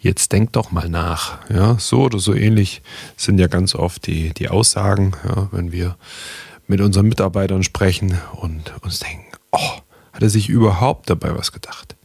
Jetzt denk doch mal nach. Ja, so oder so ähnlich sind ja ganz oft die, die Aussagen, ja, wenn wir mit unseren Mitarbeitern sprechen und uns denken, oh, hat er sich überhaupt dabei was gedacht?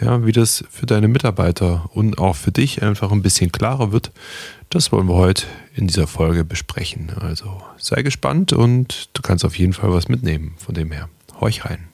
Ja, wie das für deine Mitarbeiter und auch für dich einfach ein bisschen klarer wird, das wollen wir heute in dieser Folge besprechen. Also sei gespannt und du kannst auf jeden Fall was mitnehmen von dem her. Horch rein.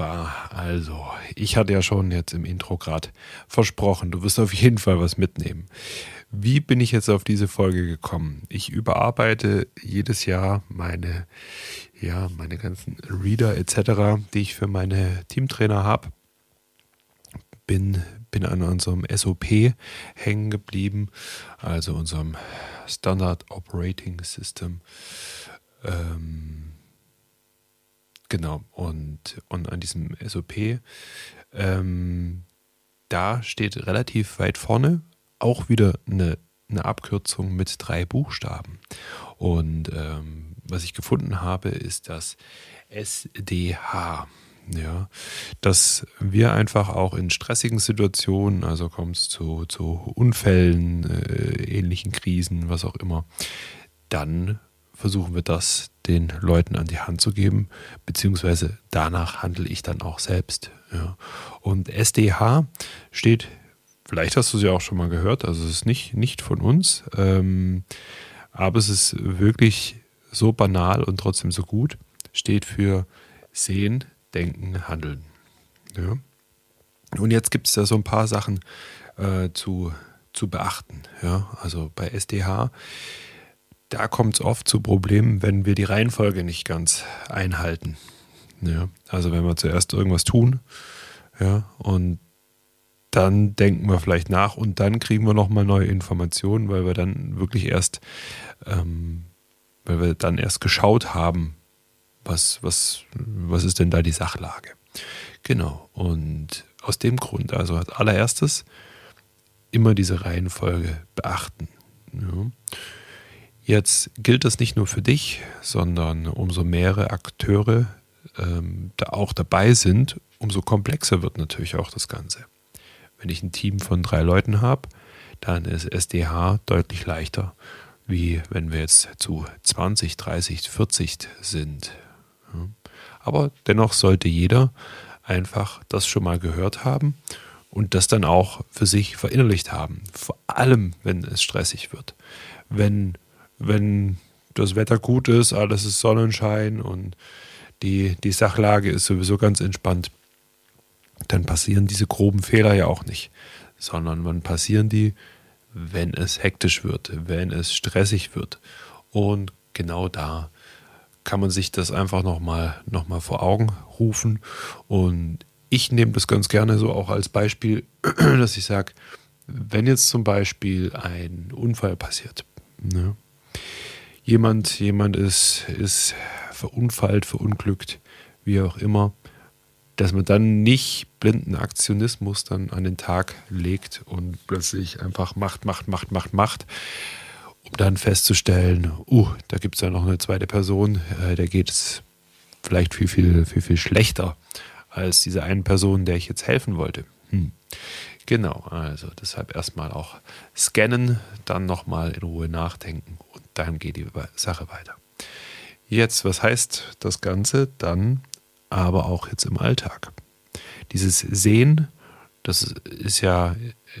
Also, ich hatte ja schon jetzt im Intro gerade versprochen, du wirst auf jeden Fall was mitnehmen. Wie bin ich jetzt auf diese Folge gekommen? Ich überarbeite jedes Jahr meine, ja, meine ganzen Reader etc., die ich für meine Teamtrainer habe. Bin, bin an unserem SOP hängen geblieben, also unserem Standard Operating System. Ähm, Genau, und, und an diesem SOP, ähm, da steht relativ weit vorne auch wieder eine, eine Abkürzung mit drei Buchstaben. Und ähm, was ich gefunden habe, ist das SDH. Ja, dass wir einfach auch in stressigen Situationen, also kommt es zu, zu Unfällen, äh, ähnlichen Krisen, was auch immer, dann versuchen wir das den Leuten an die Hand zu geben, beziehungsweise danach handle ich dann auch selbst. Ja. Und SDH steht, vielleicht hast du sie auch schon mal gehört, also es ist nicht, nicht von uns, ähm, aber es ist wirklich so banal und trotzdem so gut, steht für Sehen, Denken, Handeln. Ja. Und jetzt gibt es da so ein paar Sachen äh, zu, zu beachten. Ja. Also bei SDH da kommt es oft zu Problemen, wenn wir die Reihenfolge nicht ganz einhalten. Ja, also wenn wir zuerst irgendwas tun, ja, und dann denken wir vielleicht nach und dann kriegen wir nochmal neue Informationen, weil wir dann wirklich erst, ähm, weil wir dann erst geschaut haben, was, was, was ist denn da die Sachlage. Genau, und aus dem Grund, also als allererstes immer diese Reihenfolge beachten. Ja. Jetzt gilt das nicht nur für dich, sondern umso mehrere Akteure ähm, da auch dabei sind, umso komplexer wird natürlich auch das Ganze. Wenn ich ein Team von drei Leuten habe, dann ist SDH deutlich leichter, wie wenn wir jetzt zu 20, 30, 40 sind. Aber dennoch sollte jeder einfach das schon mal gehört haben und das dann auch für sich verinnerlicht haben. Vor allem, wenn es stressig wird. Wenn wenn das Wetter gut ist, alles ist Sonnenschein und die, die Sachlage ist sowieso ganz entspannt, dann passieren diese groben Fehler ja auch nicht, sondern wann passieren die, wenn es hektisch wird, wenn es stressig wird. Und genau da kann man sich das einfach nochmal noch mal vor Augen rufen. Und ich nehme das ganz gerne so auch als Beispiel, dass ich sage, wenn jetzt zum Beispiel ein Unfall passiert, ne, jemand, jemand ist, ist verunfallt, verunglückt, wie auch immer, dass man dann nicht blinden Aktionismus dann an den Tag legt und plötzlich einfach macht, macht, macht, macht, macht, um dann festzustellen, uh, da gibt es ja noch eine zweite Person, äh, der geht es vielleicht viel, viel, viel, viel schlechter als diese eine Person, der ich jetzt helfen wollte. Hm. Genau, also deshalb erstmal auch scannen, dann nochmal in Ruhe nachdenken dann geht die Sache weiter. Jetzt, was heißt das Ganze dann aber auch jetzt im Alltag? Dieses Sehen, das ist ja,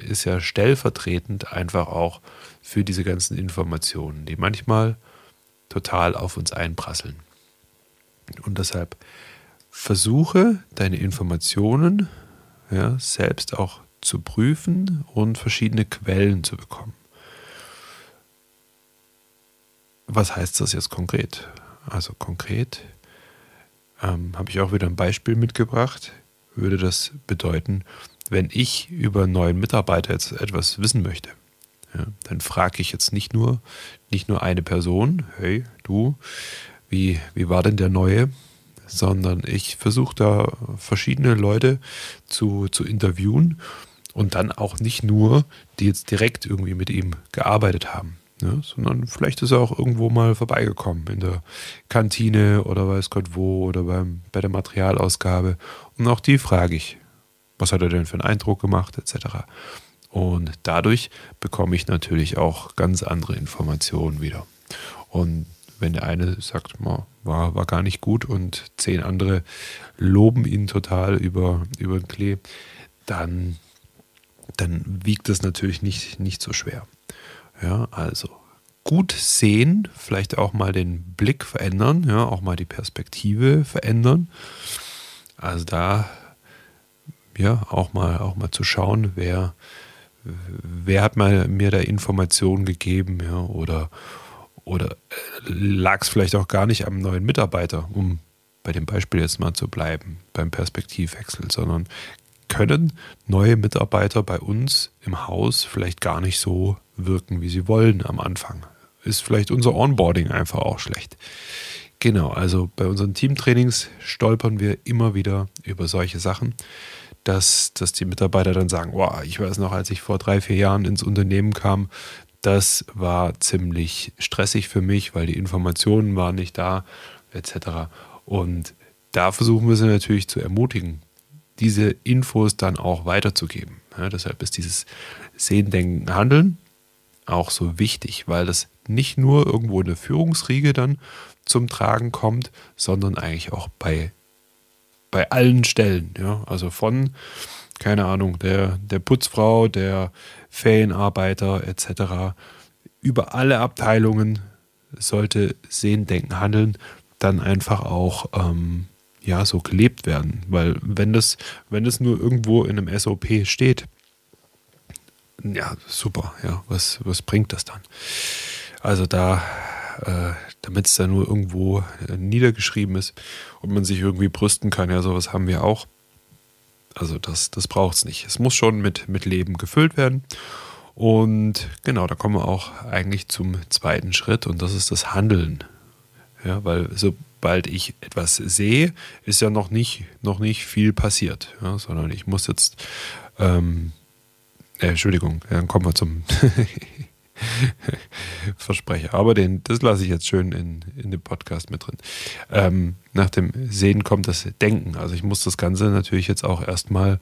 ist ja stellvertretend einfach auch für diese ganzen Informationen, die manchmal total auf uns einprasseln. Und deshalb versuche deine Informationen ja, selbst auch zu prüfen und verschiedene Quellen zu bekommen. Was heißt das jetzt konkret? Also konkret ähm, habe ich auch wieder ein Beispiel mitgebracht. Würde das bedeuten, wenn ich über einen neuen Mitarbeiter jetzt etwas wissen möchte, ja, dann frage ich jetzt nicht nur, nicht nur eine Person, hey, du, wie, wie war denn der neue? Sondern ich versuche da verschiedene Leute zu, zu interviewen und dann auch nicht nur, die jetzt direkt irgendwie mit ihm gearbeitet haben, ja, sondern vielleicht ist er auch irgendwo mal vorbeigekommen in der Kantine oder weiß Gott wo oder beim, bei der Materialausgabe. Und auch die frage ich, was hat er denn für einen Eindruck gemacht, etc. Und dadurch bekomme ich natürlich auch ganz andere Informationen wieder. Und wenn der eine sagt, war, war gar nicht gut und zehn andere loben ihn total über, über den Klee, dann, dann wiegt das natürlich nicht, nicht so schwer. Ja, also gut sehen, vielleicht auch mal den Blick verändern, ja, auch mal die Perspektive verändern. Also da ja auch mal auch mal zu schauen, wer wer hat mal mir da Informationen gegeben, ja, oder oder äh, lag es vielleicht auch gar nicht am neuen Mitarbeiter, um bei dem Beispiel jetzt mal zu bleiben, beim Perspektivwechsel, sondern können neue Mitarbeiter bei uns im Haus vielleicht gar nicht so wirken, wie sie wollen am Anfang. Ist vielleicht unser Onboarding einfach auch schlecht. Genau, also bei unseren Teamtrainings stolpern wir immer wieder über solche Sachen, dass, dass die Mitarbeiter dann sagen, wow, ich weiß noch, als ich vor drei, vier Jahren ins Unternehmen kam, das war ziemlich stressig für mich, weil die Informationen waren nicht da, etc. Und da versuchen wir sie natürlich zu ermutigen, diese Infos dann auch weiterzugeben. Ja, deshalb ist dieses Sehen, Denken, Handeln auch so wichtig, weil das nicht nur irgendwo in der Führungsriege dann zum Tragen kommt, sondern eigentlich auch bei, bei allen Stellen. Ja? Also von, keine Ahnung, der, der Putzfrau, der Ferienarbeiter etc. Über alle Abteilungen sollte Sehen, Denken, Handeln dann einfach auch ähm, ja, so gelebt werden. Weil wenn das, wenn das nur irgendwo in einem SOP steht, ja, super, ja, was, was bringt das dann? Also da, äh, damit es da nur irgendwo äh, niedergeschrieben ist und man sich irgendwie brüsten kann, ja, sowas haben wir auch. Also das, das braucht es nicht. Es muss schon mit, mit Leben gefüllt werden. Und genau, da kommen wir auch eigentlich zum zweiten Schritt und das ist das Handeln. Ja, weil sobald ich etwas sehe, ist ja noch nicht, noch nicht viel passiert, ja, sondern ich muss jetzt ähm, äh, Entschuldigung, dann kommen wir zum Versprecher. Aber den, das lasse ich jetzt schön in, in dem Podcast mit drin. Ähm, nach dem Sehen kommt das Denken. Also ich muss das Ganze natürlich jetzt auch erstmal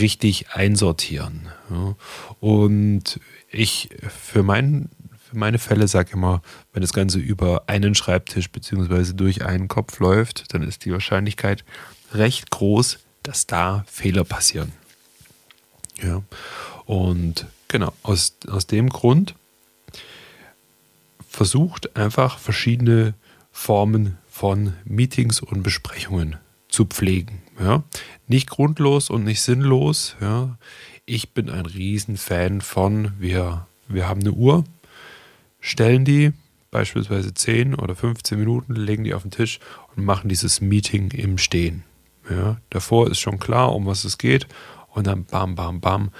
richtig einsortieren. Ja. Und ich für, mein, für meine Fälle sage immer, wenn das Ganze über einen Schreibtisch bzw. durch einen Kopf läuft, dann ist die Wahrscheinlichkeit recht groß, dass da Fehler passieren. Ja. Und genau, aus, aus dem Grund versucht einfach verschiedene Formen von Meetings und Besprechungen zu pflegen. Ja. Nicht grundlos und nicht sinnlos. Ja. Ich bin ein Riesenfan von, wir, wir haben eine Uhr, stellen die beispielsweise 10 oder 15 Minuten, legen die auf den Tisch und machen dieses Meeting im Stehen. Ja. Davor ist schon klar, um was es geht und dann bam, bam, bam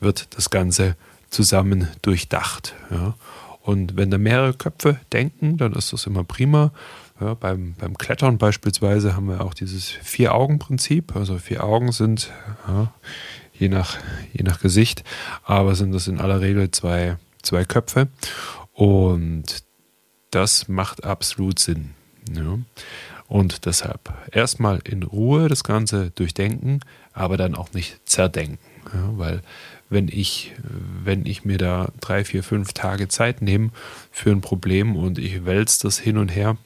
wird das Ganze zusammen durchdacht. Ja. Und wenn da mehrere Köpfe denken, dann ist das immer prima. Ja, beim, beim Klettern beispielsweise haben wir auch dieses Vier-Augen-Prinzip. Also vier Augen sind, ja, je, nach, je nach Gesicht, aber sind das in aller Regel zwei, zwei Köpfe. Und das macht absolut Sinn. Ja. Und deshalb erstmal in Ruhe das Ganze durchdenken, aber dann auch nicht zerdenken. Ja, weil wenn ich, wenn ich mir da drei, vier, fünf Tage Zeit nehme für ein Problem und ich wälze das hin und her,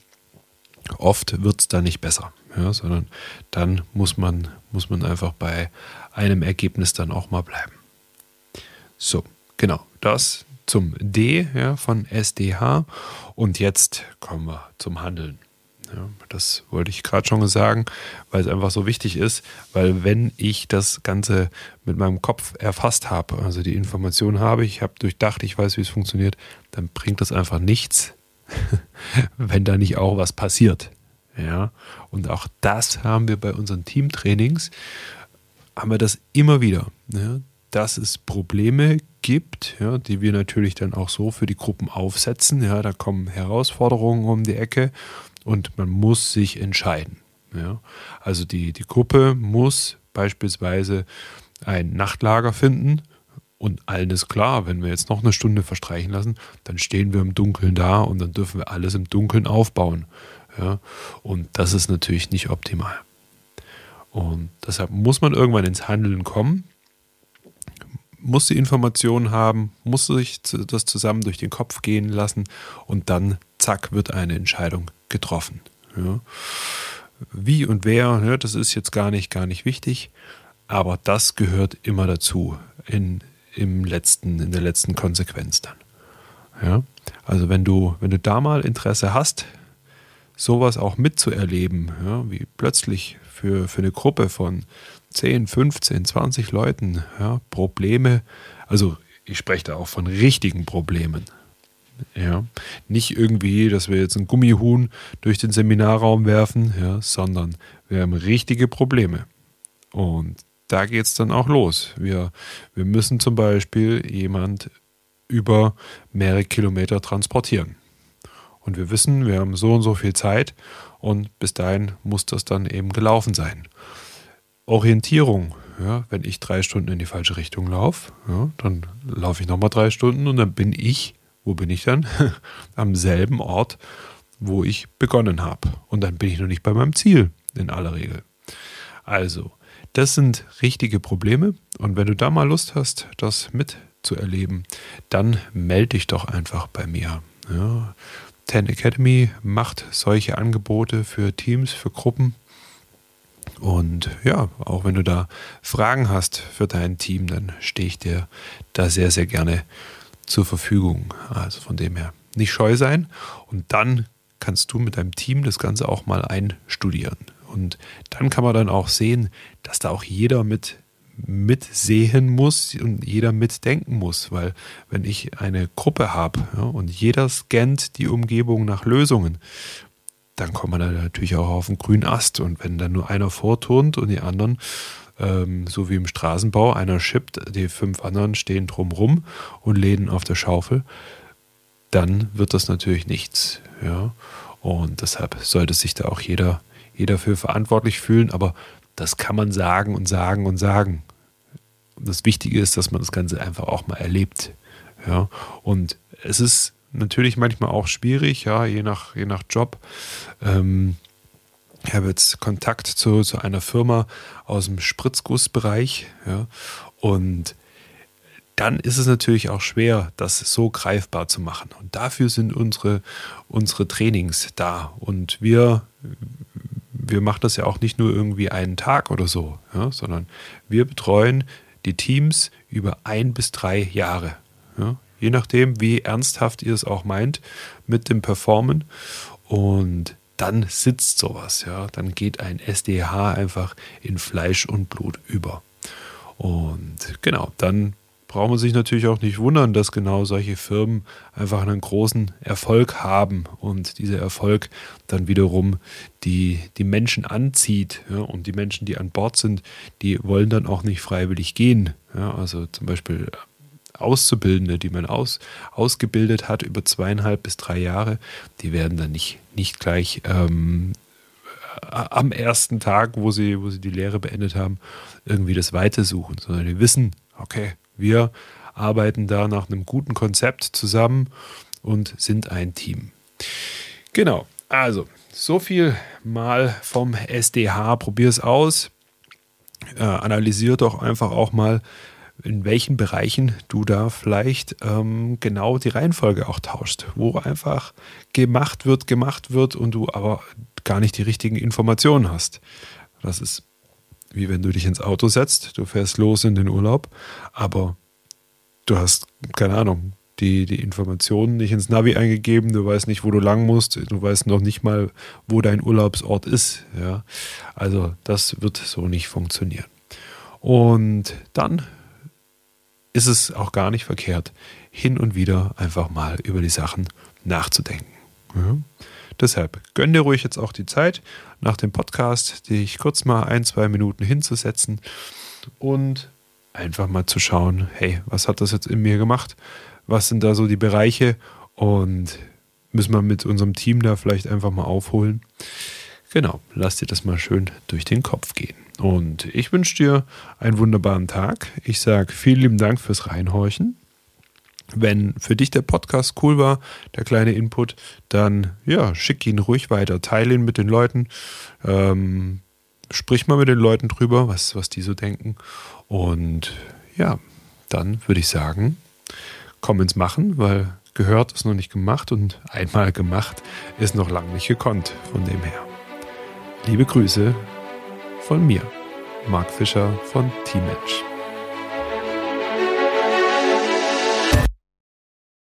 oft wird es da nicht besser. Ja, sondern dann muss man, muss man einfach bei einem Ergebnis dann auch mal bleiben. So, genau, das zum D ja, von SDH. Und jetzt kommen wir zum Handeln. Ja, das wollte ich gerade schon sagen, weil es einfach so wichtig ist, weil wenn ich das Ganze mit meinem Kopf erfasst habe, also die Information habe, ich habe durchdacht, ich weiß, wie es funktioniert, dann bringt das einfach nichts, wenn da nicht auch was passiert. Ja, und auch das haben wir bei unseren Teamtrainings, haben wir das immer wieder, ja, dass es Probleme gibt, ja, die wir natürlich dann auch so für die Gruppen aufsetzen. Ja, da kommen Herausforderungen um die Ecke und man muss sich entscheiden. Ja. Also die, die Gruppe muss beispielsweise ein Nachtlager finden und allen ist klar, wenn wir jetzt noch eine Stunde verstreichen lassen, dann stehen wir im Dunkeln da und dann dürfen wir alles im Dunkeln aufbauen. Ja? Und das ist natürlich nicht optimal. Und deshalb muss man irgendwann ins Handeln kommen, muss die Informationen haben, muss sich das zusammen durch den Kopf gehen lassen und dann, zack, wird eine Entscheidung getroffen. Ja? Wie und wer, ja, das ist jetzt gar nicht, gar nicht wichtig, aber das gehört immer dazu in, im letzten, in der letzten Konsequenz dann. Ja? Also wenn du, wenn du da mal Interesse hast, sowas auch mitzuerleben, ja, wie plötzlich für, für eine Gruppe von 10, 15, 20 Leuten ja, Probleme, also ich spreche da auch von richtigen Problemen. Ja, nicht irgendwie, dass wir jetzt ein Gummihuhn durch den Seminarraum werfen, ja, sondern wir haben richtige Probleme. Und da geht es dann auch los. Wir, wir müssen zum Beispiel jemand über mehrere Kilometer transportieren. Und wir wissen, wir haben so und so viel Zeit und bis dahin muss das dann eben gelaufen sein. Orientierung, ja, wenn ich drei Stunden in die falsche Richtung laufe, ja, dann laufe ich nochmal drei Stunden und dann bin ich, wo bin ich dann? Am selben Ort, wo ich begonnen habe. Und dann bin ich noch nicht bei meinem Ziel in aller Regel. Also, das sind richtige Probleme und wenn du da mal Lust hast, das mitzuerleben, dann melde dich doch einfach bei mir. Ja, Ten Academy macht solche Angebote für Teams, für Gruppen. Und ja, auch wenn du da Fragen hast für dein Team, dann stehe ich dir da sehr, sehr gerne zur Verfügung. Also von dem her nicht scheu sein. Und dann kannst du mit deinem Team das Ganze auch mal einstudieren. Und dann kann man dann auch sehen, dass da auch jeder mit mitsehen muss und jeder mitdenken muss, weil wenn ich eine Gruppe habe ja, und jeder scannt die Umgebung nach Lösungen, dann kommt man da natürlich auch auf den grünen Ast. Und wenn dann nur einer vorturnt und die anderen, ähm, so wie im Straßenbau, einer schippt, die fünf anderen stehen drumrum und lehnen auf der Schaufel, dann wird das natürlich nichts. Ja. Und deshalb sollte sich da auch jeder, jeder für verantwortlich fühlen, aber das kann man sagen und sagen und sagen das Wichtige ist, dass man das Ganze einfach auch mal erlebt. Ja, und es ist natürlich manchmal auch schwierig, ja, je nach, je nach Job. Ähm, ich habe jetzt Kontakt zu, zu einer Firma aus dem Spritzgussbereich, ja, und dann ist es natürlich auch schwer, das so greifbar zu machen. Und dafür sind unsere, unsere Trainings da. Und wir, wir machen das ja auch nicht nur irgendwie einen Tag oder so, ja, sondern wir betreuen die Teams über ein bis drei Jahre. Ja, je nachdem, wie ernsthaft ihr es auch meint mit dem Performen. Und dann sitzt sowas, ja. Dann geht ein SDH einfach in Fleisch und Blut über. Und genau, dann braucht man sich natürlich auch nicht wundern, dass genau solche Firmen einfach einen großen Erfolg haben und dieser Erfolg dann wiederum die, die Menschen anzieht. Ja, und die Menschen, die an Bord sind, die wollen dann auch nicht freiwillig gehen. Ja, also zum Beispiel Auszubildende, die man aus, ausgebildet hat über zweieinhalb bis drei Jahre, die werden dann nicht, nicht gleich ähm, am ersten Tag, wo sie, wo sie die Lehre beendet haben, irgendwie das Weite suchen, sondern die wissen, okay, wir arbeiten da nach einem guten Konzept zusammen und sind ein Team. Genau, also so viel mal vom SDH. Probier es aus. Äh, analysier doch einfach auch mal, in welchen Bereichen du da vielleicht ähm, genau die Reihenfolge auch tauschst, wo einfach gemacht wird, gemacht wird und du aber gar nicht die richtigen Informationen hast. Das ist wie wenn du dich ins Auto setzt, du fährst los in den Urlaub, aber du hast, keine Ahnung, die, die Informationen nicht ins Navi eingegeben, du weißt nicht, wo du lang musst, du weißt noch nicht mal, wo dein Urlaubsort ist. Ja? Also das wird so nicht funktionieren. Und dann ist es auch gar nicht verkehrt, hin und wieder einfach mal über die Sachen nachzudenken. Ja. Deshalb gönn dir ruhig jetzt auch die Zeit, nach dem Podcast dich kurz mal ein, zwei Minuten hinzusetzen und einfach mal zu schauen, hey, was hat das jetzt in mir gemacht? Was sind da so die Bereiche? Und müssen wir mit unserem Team da vielleicht einfach mal aufholen. Genau, lass dir das mal schön durch den Kopf gehen. Und ich wünsche dir einen wunderbaren Tag. Ich sage vielen lieben Dank fürs Reinhorchen. Wenn für dich der Podcast cool war, der kleine Input, dann ja, schick ihn ruhig weiter, teile ihn mit den Leuten, ähm, sprich mal mit den Leuten drüber, was, was die so denken. Und ja, dann würde ich sagen, komm ins Machen, weil gehört ist noch nicht gemacht und einmal gemacht ist noch lange nicht gekonnt. Von dem her. Liebe Grüße von mir, Marc Fischer von Team Match.